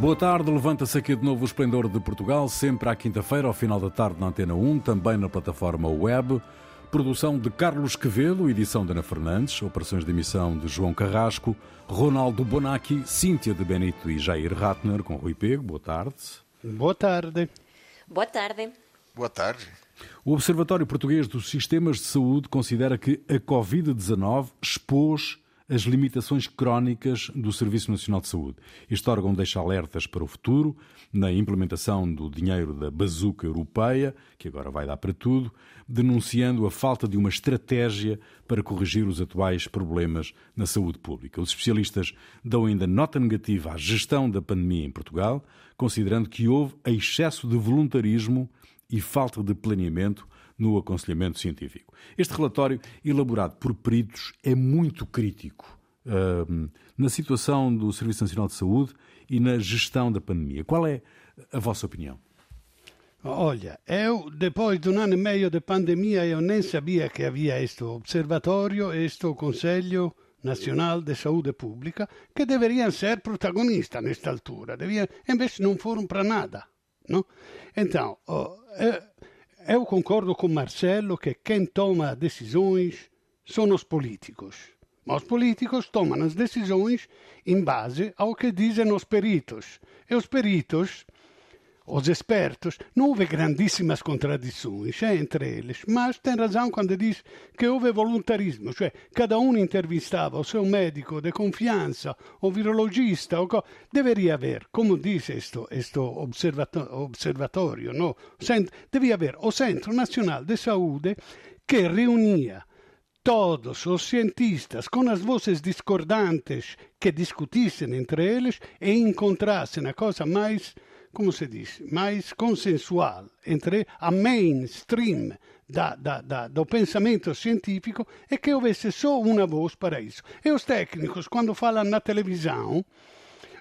Boa tarde, levanta-se aqui de novo o Esplendor de Portugal, sempre à quinta-feira, ao final da tarde na Antena 1, também na plataforma web. Produção de Carlos Quevedo, edição de Ana Fernandes, operações de emissão de João Carrasco, Ronaldo Bonacci, Cíntia de Benito e Jair Ratner, com Rui Pego. Boa tarde. Boa tarde. Boa tarde. Boa tarde. O Observatório Português dos Sistemas de Saúde considera que a Covid-19 expôs as limitações crónicas do Serviço Nacional de Saúde. Este órgão deixa alertas para o futuro, na implementação do dinheiro da bazuca europeia, que agora vai dar para tudo, denunciando a falta de uma estratégia para corrigir os atuais problemas na saúde pública. Os especialistas dão ainda nota negativa à gestão da pandemia em Portugal, considerando que houve excesso de voluntarismo e falta de planeamento no aconselhamento científico. Este relatório, elaborado por peritos, é muito crítico uh, na situação do Serviço Nacional de Saúde e na gestão da pandemia. Qual é a vossa opinião? Olha, eu, depois de um ano e meio de pandemia, eu nem sabia que havia este observatório, este Conselho Nacional de Saúde Pública, que deveriam ser protagonistas nesta altura. Devia, invece não foram para nada. Não? Então, oh, eh, eu concordo com Marcelo que quem toma decisões são os políticos. Mas os políticos tomam as decisões em base ao que dizem os peritos. E os peritos os expertos, não houve grandíssimas contradições é, entre eles, mas tem razão quando diz que houve voluntarismo, cioè cada um entrevistava o seu médico de confiança, o virologista, o co... deveria haver, como diz questo, observatório, no? devia haver o Centro Nacional de Saúde que reunia todos os cientistas com as vozes discordantes que discutissem entre eles e encontrassem a coisa mais como se diz, mais consensual entre a mainstream da, da, da, do pensamento científico é que houvesse só uma voz para isso. E os técnicos, quando falam na televisão,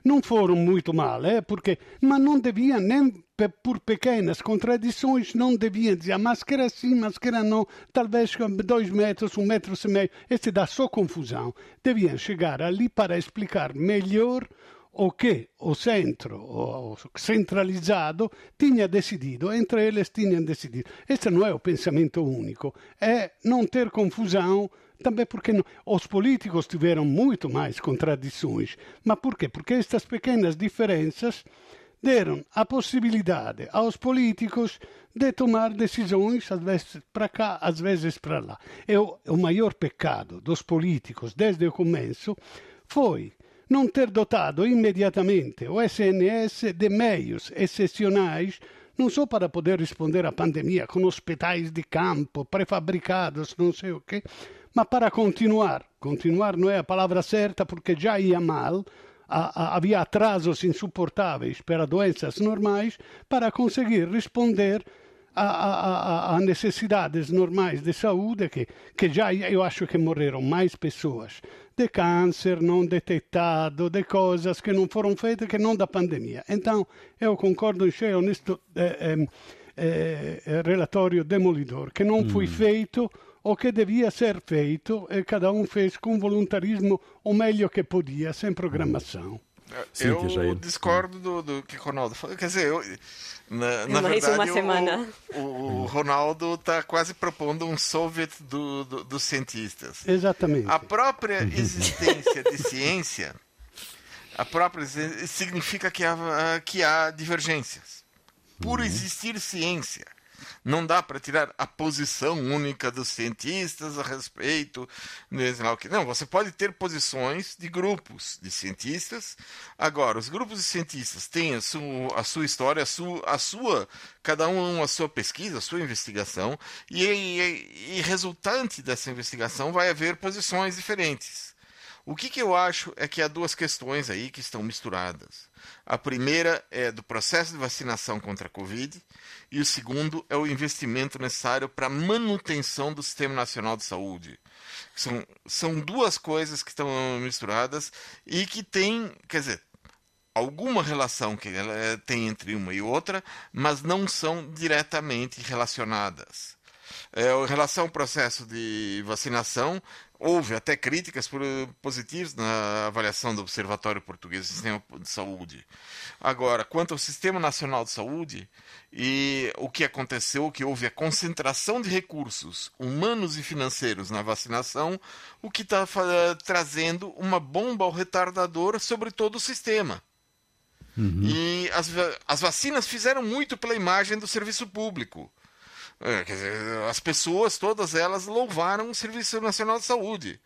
não foram muito mal, eh, porque, mas não deviam, nem por pequenas contradições, não deviam dizer máscara sim, máscara não, talvez dois metros, um metro e meio, isso dá só confusão. Deviam chegar ali para explicar melhor o que o centro, o centralizado, tinha decidido, entre eles tinham decidido. Este não é o pensamento único, é não ter confusão, também porque não, os políticos tiveram muito mais contradições. Mas por quê? Porque estas pequenas diferenças deram a possibilidade aos políticos de tomar decisões, às vezes para cá, às vezes para lá. E o, o maior pecado dos políticos, desde o começo, foi não ter dotado imediatamente o SNS de meios excepcionais não só para poder responder à pandemia com hospitais de campo prefabricados, não sei o quê, mas para continuar. Continuar não é a palavra certa porque já ia mal, havia atrasos insuportáveis para doenças normais para conseguir responder a, a, a, necessidades normais de saúde que, que já eu acho que morreram mais pessoas de câncer não detectado, de coisas que não foram feitas que não da pandemia. Então, eu concordo em cheio neste eh, eh, eh, relatório demolidor, que não foi hum. feito o que devia ser feito e cada um fez com voluntarismo o melhor que podia, sem programação. Sim, eu discordo do, do que o Ronaldo falou. Quer dizer, eu, na, na Mais verdade, uma semana. O, o Ronaldo está quase propondo um soviet do, do, dos cientistas. Exatamente. A própria existência de ciência, a própria significa que há, que há divergências. Por uhum. existir ciência, não dá para tirar a posição única dos cientistas a respeito. Não, você pode ter posições de grupos de cientistas. Agora, os grupos de cientistas têm a sua, a sua história, a sua, a sua, cada um a sua pesquisa, a sua investigação, e, e, e resultante dessa investigação vai haver posições diferentes. O que, que eu acho é que há duas questões aí que estão misturadas. A primeira é do processo de vacinação contra a Covid e o segundo é o investimento necessário para a manutenção do Sistema Nacional de Saúde. São, são duas coisas que estão misturadas e que têm, quer dizer, alguma relação que ela tem entre uma e outra, mas não são diretamente relacionadas. É, em relação ao processo de vacinação, houve até críticas positivas na avaliação do Observatório Português do Sistema de Saúde. Agora, quanto ao Sistema Nacional de Saúde, e o que aconteceu, que houve a concentração de recursos humanos e financeiros na vacinação, o que está trazendo uma bomba ao retardador sobre todo o sistema. Uhum. E as, as vacinas fizeram muito pela imagem do serviço público. É, as pessoas, todas elas, louvaram o Serviço Nacional de Saúde.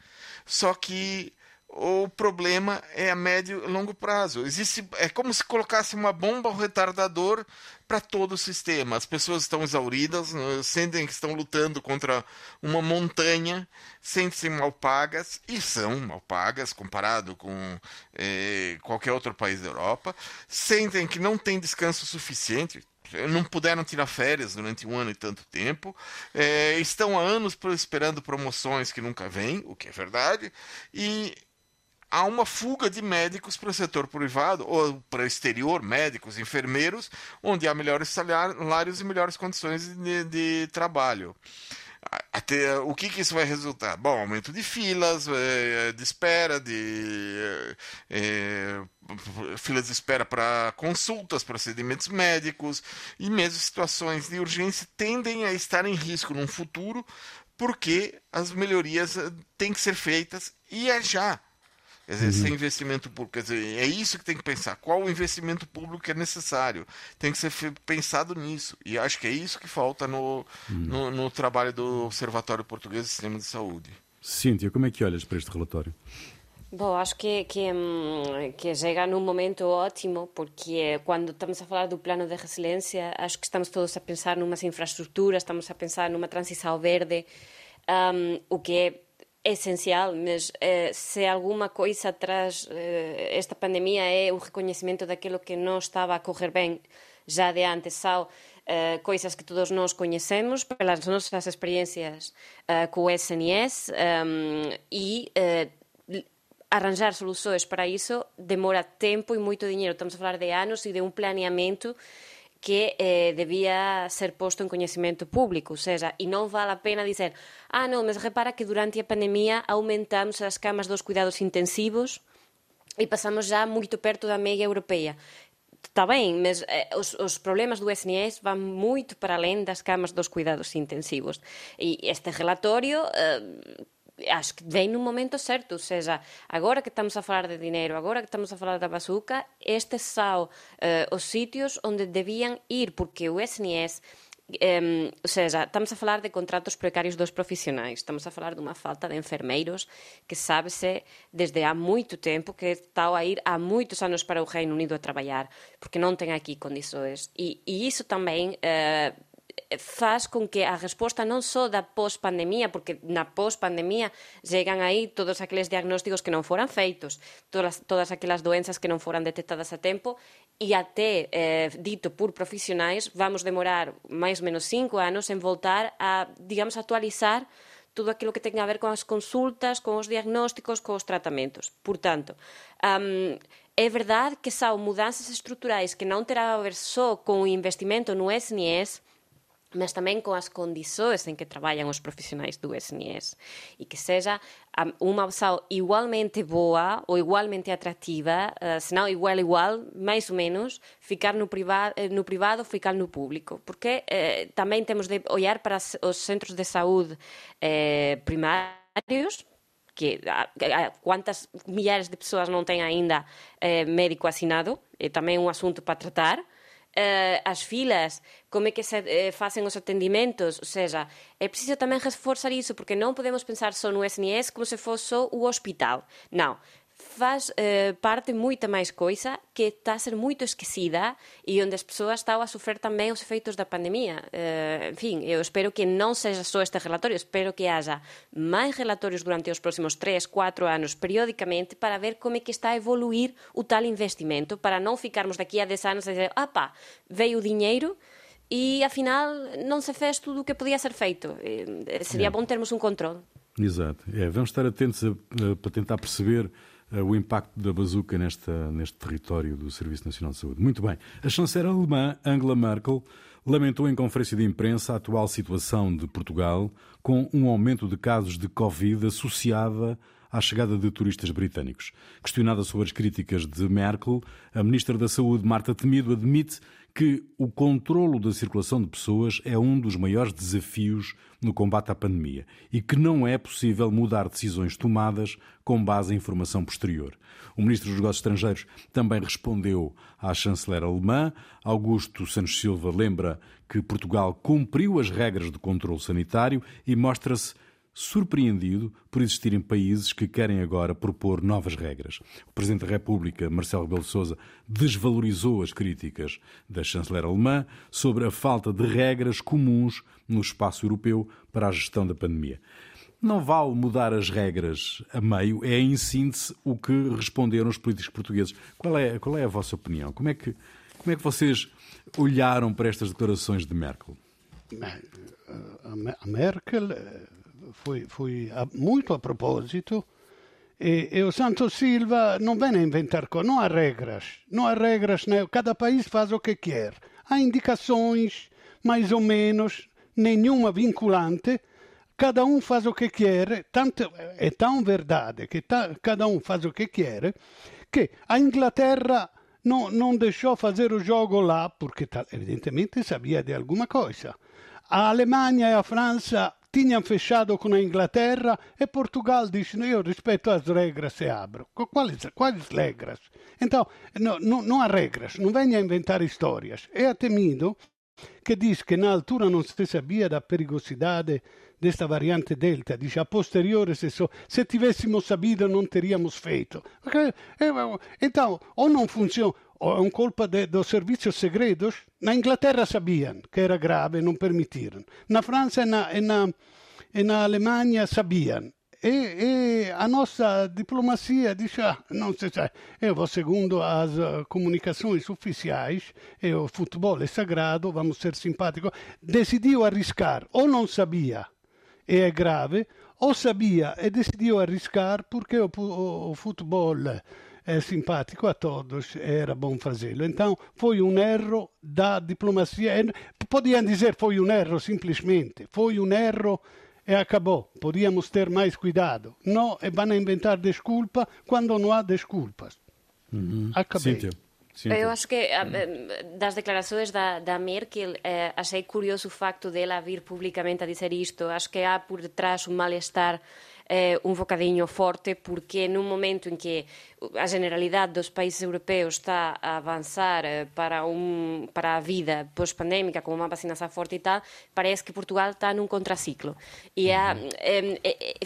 Só que o problema é a médio e longo prazo. Existe, é como se colocasse uma bomba retardador para todo o sistema. As pessoas estão exauridas, né, sentem que estão lutando contra uma montanha, sentem-se mal pagas, e são mal pagas comparado com eh, qualquer outro país da Europa, sentem que não tem descanso suficiente, não puderam tirar férias durante um ano e tanto tempo, é, estão há anos esperando promoções que nunca vêm, o que é verdade, e há uma fuga de médicos para o setor privado ou para o exterior, médicos, enfermeiros, onde há melhores salários e melhores condições de, de trabalho. Até, o que, que, isso vai resultar? Bom, aumento de filas, é, de espera, de é, filas de espera para consultas, procedimentos médicos e mesmo situações de urgência tendem a estar em risco no futuro porque as melhorias têm que ser feitas e é já. Quer dizer, uhum. sem investimento público. Quer dizer, é isso que tem que pensar. Qual o investimento público que é necessário? Tem que ser pensado nisso. E acho que é isso que falta no, uhum. no, no, trabalho do Observatório Português do Sistema de Saúde. Cíntia, como é que olhas para este relatório? Bom, acho que, que, hum, que chega num momento ótimo, porque quando estamos a falar do plano de resiliência, acho que estamos todos a pensar numas infraestruturas, estamos a pensar numa transição verde, um, o que é essencial, mas eh, se alguma coisa traz eh, esta pandemia é o reconhecimento daquilo que não estava a correr bem já de antes, são eh, coisas que todos nós conhecemos pelas nossas experiências eh, com o SNS um, e eh, arranjar soluções para isso demora tempo e muito dinheiro. Estamos a falar de anos e de um planeamento que eh, debía ser posto en coñecemento público, ou seja, e non vale a pena dizer ah, non, mas repara que durante a pandemia aumentamos as camas dos cuidados intensivos e pasamos já moito perto da media europeia. Está ben, mas eh, os, os problemas do SNS van moito para além das camas dos cuidados intensivos. E este relatorio eh, acho que vem no momento certo, ou seja, agora que estamos a falar de dinheiro, agora que estamos a falar da bazuca, estes são uh, os sítios onde deviam ir, porque o SNS Um, ou seja, estamos a falar de contratos precários dos profissionais, estamos a falar de uma falta de enfermeiros que sabe-se desde há muito tempo que está a ir há muitos anos para o Reino Unido a trabalhar, porque não tem aqui condições. E, e também uh, faz con que a resposta non só da pós-pandemia, porque na pós-pandemia chegan aí todos aqueles diagnósticos que non foran feitos, todas, todas aquelas doenzas que non foran detectadas a tempo, e até, eh, dito por profesionais, vamos demorar máis ou menos cinco anos en voltar a, digamos, actualizar todo aquilo que ten a ver con as consultas, con os diagnósticos, con os tratamentos. Por tanto, um, é verdade que são mudanças estruturais que non terá a ver só con o investimento no SNS, mas tamén con as condições en que traballan os profesionais do SNS e que seja unha opção igualmente boa ou igualmente atrativa, uh, se não igual igual, mais ou menos, ficar no privado, eh, no privado ficar no público. Porque eh, tamén temos de olhar para os centros de saúde eh, primários, que quantas milhares de pessoas não têm ainda eh, médico assinado, é também um assunto para tratar, uh, as filas, como é que se uh, facen os atendimentos, ou seja, é preciso tamén reforzar iso, porque non podemos pensar só no SNS como se fosse o hospital. Non, faz eh, parte moita máis coisa que está a ser moito esquecida e onde as persoas están a sofrer tamén os efeitos da pandemia. Eh, en fin, eu espero que non seja só este relatorio, espero que haja máis relatorios durante os próximos 3, 4 anos periódicamente para ver como é que está a evoluir o tal investimento, para non ficarmos daqui a 10 anos a dizer, apa, veio o dinheiro, e afinal non se fez tudo o que podía ser feito. Eh, seria é. bom termos un controle. Exato. É, vamos estar atentos a, a, para tentar perceber o impacto da bazuca nesta, neste território do Serviço Nacional de Saúde. Muito bem. A chanceler alemã Angela Merkel lamentou em conferência de imprensa a atual situação de Portugal com um aumento de casos de Covid associada à chegada de turistas britânicos. Questionada sobre as críticas de Merkel, a Ministra da Saúde, Marta Temido, admite que o controlo da circulação de pessoas é um dos maiores desafios no combate à pandemia e que não é possível mudar decisões tomadas com base em informação posterior. O Ministro dos Negócios Estrangeiros também respondeu à chanceler alemã. Augusto Santos Silva lembra que Portugal cumpriu as regras de controle sanitário e mostra-se surpreendido por existirem países que querem agora propor novas regras. O Presidente da República, Marcelo Rebelo de Sousa, desvalorizou as críticas da chanceler alemã sobre a falta de regras comuns no espaço europeu para a gestão da pandemia. Não vale mudar as regras a meio, é em síntese o que responderam os políticos portugueses. Qual é, qual é a vossa opinião? Como é, que, como é que vocês olharam para estas declarações de Merkel? A Merkel foi a, muito a propósito e, e, o Santos Silva não vem a inventar coisas, não há regras, não há regras, né? cada país faz o que quer. Há indicações, mais ou menos, nenhuma vinculante, cada um faz o que quer, tanto, é tão verdade que ta, cada um faz o que quer, que a Inglaterra não deixou fazer o jogo lá, porque evidentemente sabia de alguma coisa. A Alemanha e a França tinham fechado com a Inglaterra e Portugal diz eu respeito as regras e abro. Quais, quais regras? Então, não, não, não há regras, não venha a inventar histórias. É temido que diz que na altura não se sabia da perigosidade desta variante Delta, dice a posteriore se, so, se tivessimo sabido non teríamos feito. Então, ou não funciona, é culpa de, dos serviços segredos. Na Inglaterra sabiam que era grave, não permitiram. Na França e na, e na, e na Alemanha sabiam. E, e, a nossa diplomacia dice, ah, não se sa, eu vou segundo as uh, comunicações oficiais, e o futebol é sagrado, vamos ser simpáticos. Decidiu arriscar, ou não sabia, e é grave, ou sabia e decidiu arriscar porque o futebol é simpático a todos era bom fazê-lo. Então foi um erro da diplomacia. Podiam dizer foi um erro simplesmente, foi um erro e acabou. Podíamos ter mais cuidado. Não, e vão inventar desculpa quando não há desculpas. Uhum. Acabei. Cíntia. Eu acho que das declarações da, da Merkel eh, achei curioso o facto dela vir publicamente a dizer isto. Acho que há por detrás um mal-estar eh, um bocadinho forte, porque num momento em que a generalidade dos países europeus está a avançar eh, para, um, para a vida pós-pandémica, com uma vacinação forte e tal, parece que Portugal está num contraciclo. E há, uhum. eh,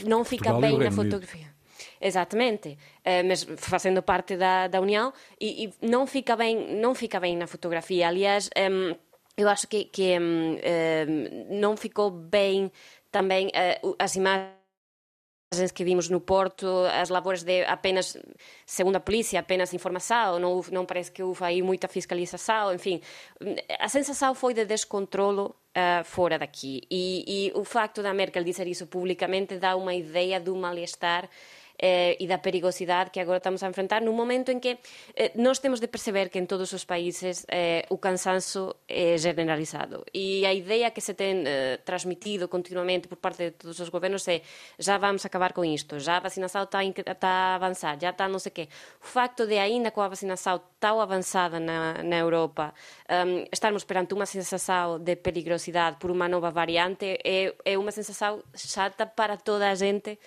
não fica Portugal bem na fotografia. Exatamente, uh, mas fazendo parte da, da União e, e, não fica bem não fica bem na fotografia. Aliás, um, eu acho que, que um, um, não ficou bem também uh, as imagens que vimos no Porto, as labores de apenas, segundo a polícia, apenas informação, não, não parece que houve aí muita fiscalização, enfim, a sensação foi de descontrolo uh, fora daqui. E, e o facto da Merkel dizer isso publicamente dá uma ideia do mal-estar eh, e da perigosidade que agora estamos a enfrentar num momento em que eh, nós temos de perceber que en todos os países eh, o cansanzo é generalizado e a ideia que se ten eh, transmitido continuamente por parte de todos os gobernos é já vamos acabar con isto, já a vacinação está, está a avançar, já está non sei que. O facto de ainda coa vacinação tão avançada na, na Europa um, estarmos perante unha sensação de perigosidade por unha nova variante é, é unha sensação chata para toda a gente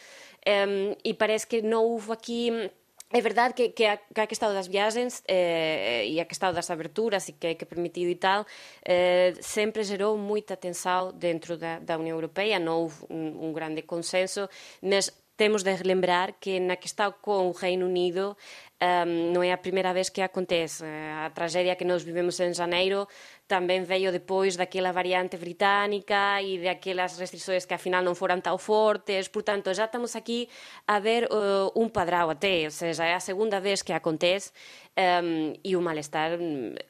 um, parece que non houve aquí É verdade que, que, a, que a questão das viagens eh, e a questão das aberturas e que, que permitido e tal eh, sempre gerou moita tensão dentro da, da União Europeia, non houve un, un grande consenso, mas temos de relembrar que na questão com o Reino Unido um, non é a primeira vez que acontece. A tragedia que nós vivemos en janeiro tamén veio depois daquela variante británica e daquelas restrições que afinal non foran tão fortes. Portanto, já estamos aquí a ver uh, un padrão até, ou seja, é a segunda vez que acontece um, e o malestar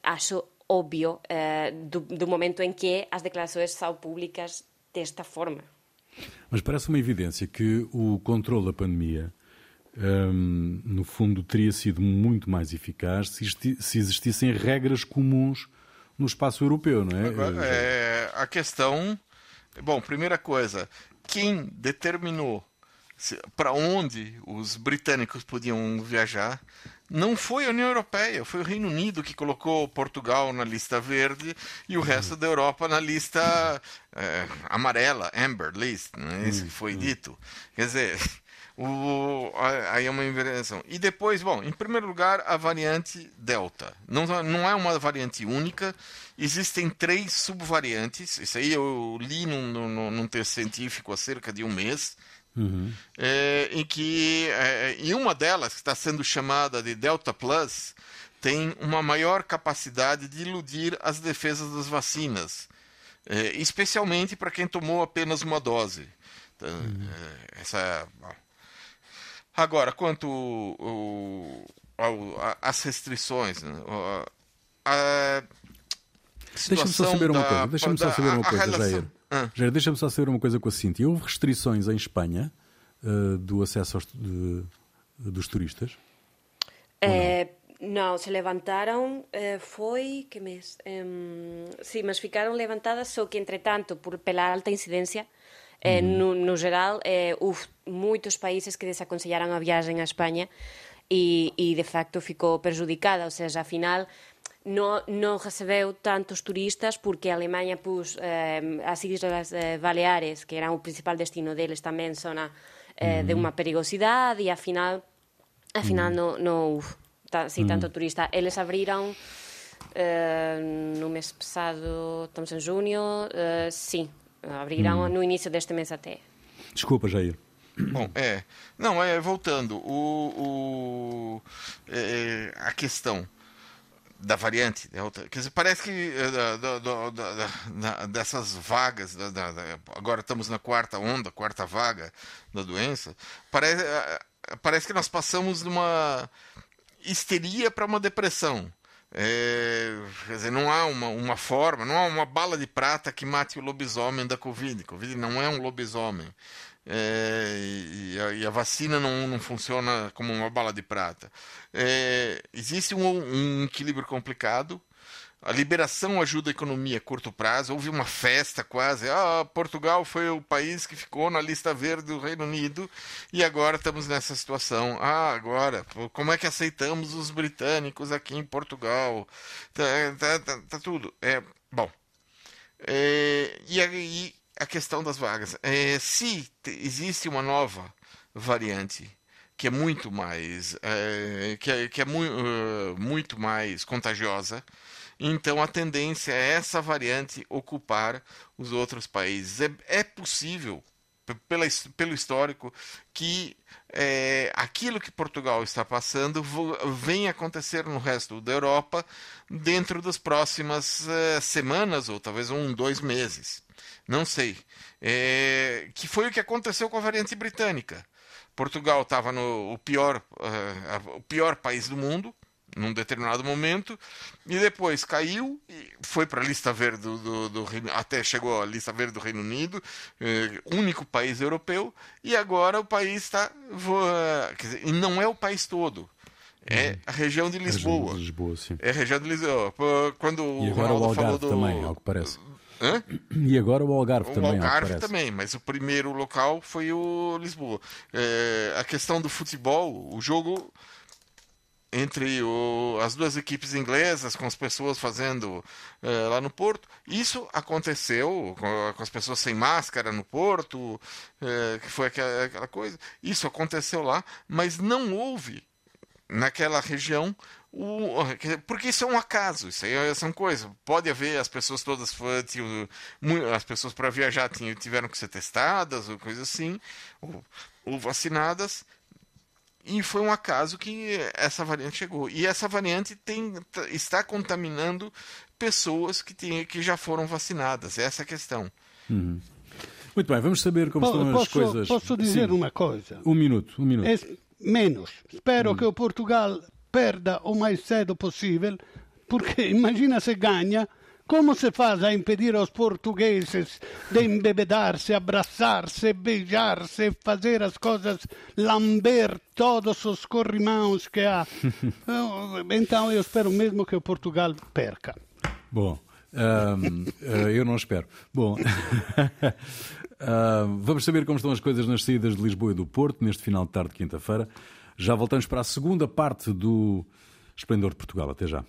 acho obvio uh, do, do momento em que as declarações são públicas desta forma. Mas parece uma evidência que o controle da pandemia no fundo, teria sido muito mais eficaz se, existissem regras comuns no espaço europeu, não é? Agora, é a questão. Bom, primeira coisa, quem determinou para onde os britânicos podiam viajar não foi a União Europeia, foi o Reino Unido que colocou Portugal na lista verde e o uhum. resto da Europa na lista é, amarela, Amber List, não é isso que foi uhum. dito. Quer dizer, o, aí é uma inversão. E depois, bom, em primeiro lugar, a variante Delta. Não, não é uma variante única, existem três subvariantes. Isso aí eu li num, num, num texto científico há cerca de um mês. Uhum. É, em que é, em uma delas, que está sendo chamada de Delta Plus, tem uma maior capacidade de iludir as defesas das vacinas, é, especialmente para quem tomou apenas uma dose. Então, uhum. É, essa Agora, quanto o, ao, as restrições, né? a, Deixa-me só saber uma coisa, deixa-me só saber uma coisa, Jair. Ah. Jair, deixa-me só saber uma coisa com a Cintia. Houve restrições em Espanha uh, do acesso aos, de, dos turistas? É, não? se levantaram, eh, foi, que mês? Um, sim, mas ficaram levantadas, só que, entretanto, por, pela alta incidência, Eh, no, no geral, eh, houve moitos países que desaconsellaran a viaxen a España e, e de facto ficou perjudicada, ou seja, a final non, non recebeu tantos turistas porque a Alemanha pus eh, as Islas eh, Baleares, que eran o principal destino deles, tamén zona eh, mm. de unha perigosidade e a final a final mm. non no ta, si, tanto turista. Eles abriram eh, no mes pasado, estamos en junio, eh, sí, Abrirão hum. no início deste mês até. Desculpa, Jair. Bom, é. Não, é voltando. O, o é, a questão da variante delta, quer dizer, parece que é, da, da, da, dessas vagas, agora estamos na quarta onda, quarta vaga da doença, parece, é, parece que nós passamos de uma histeria para uma depressão. É, quer dizer, não há uma, uma forma, não há uma bala de prata que mate o lobisomem da Covid. Covid não é um lobisomem. É, e, a, e, a, vacina não, não funciona como uma bala de prata. É, existe um, um equilíbrio complicado a liberação ajuda a economia a curto prazo. Houve uma festa quase. Ah, Portugal foi o país que ficou na lista verde do Reino Unido e agora estamos nessa situação. Ah, agora, como é que aceitamos os britânicos aqui em Portugal? Tá, tá, tá, tá tudo. É, bom. É, e aí a questão das vagas. É, se existe uma nova variante que é muito mais é, que é, que é uh, muito mais contagiosa então a tendência é essa variante ocupar os outros países. É, é possível, pela, pelo histórico, que é, aquilo que Portugal está passando venha acontecer no resto da Europa dentro das próximas é, semanas ou talvez um, dois meses. Não sei. É, que foi o que aconteceu com a variante britânica. Portugal estava no o pior, uh, o pior país do mundo, num determinado momento e depois caiu e foi para a lista verde do, do, do, até chegou à lista verde do Reino Unido eh, único país europeu e agora o país está e não é o país todo é uhum. a região de Lisboa. A região de Lisboa, sim. É a região de Lisboa. Quando e agora o, o Algarve do... também, ao que parece. Hã? E agora o Algarve o também. O Algarve também, mas o primeiro local foi o Lisboa. É, a questão do futebol, o jogo entre o, as duas equipes inglesas, com as pessoas fazendo uh, lá no Porto. Isso aconteceu com, com, as pessoas sem máscara no Porto, uh, que foi aquela, aquela, coisa. Isso aconteceu lá, mas não houve naquela região. O, porque isso é um acaso, isso aí é, são coisas. Pode haver as pessoas todas, as pessoas para viajar tiveram que ser testadas ou coisa assim, ou, ou vacinadas, e foi um acaso que essa variante chegou. E essa variante tem, está contaminando pessoas que, tem, que já foram vacinadas. Essa é a questão. Uhum. Muito bem, vamos saber como estão posso, as coisas. Posso dizer Sim. uma coisa? Um minuto, um minuto. É menos. Espero uhum. que o Portugal perda o mais cedo possível, porque imagina se ganha Como se faz a impedir aos portugueses de embebedar-se, abraçar-se, beijar-se, fazer as coisas, lamber todos os corrimãos que há? então eu espero mesmo que o Portugal perca. Bom, eu não espero. Bom, vamos saber como estão as coisas nas saídas de Lisboa e do Porto neste final de tarde de quinta-feira. Já voltamos para a segunda parte do Esplendor de Portugal. Até já.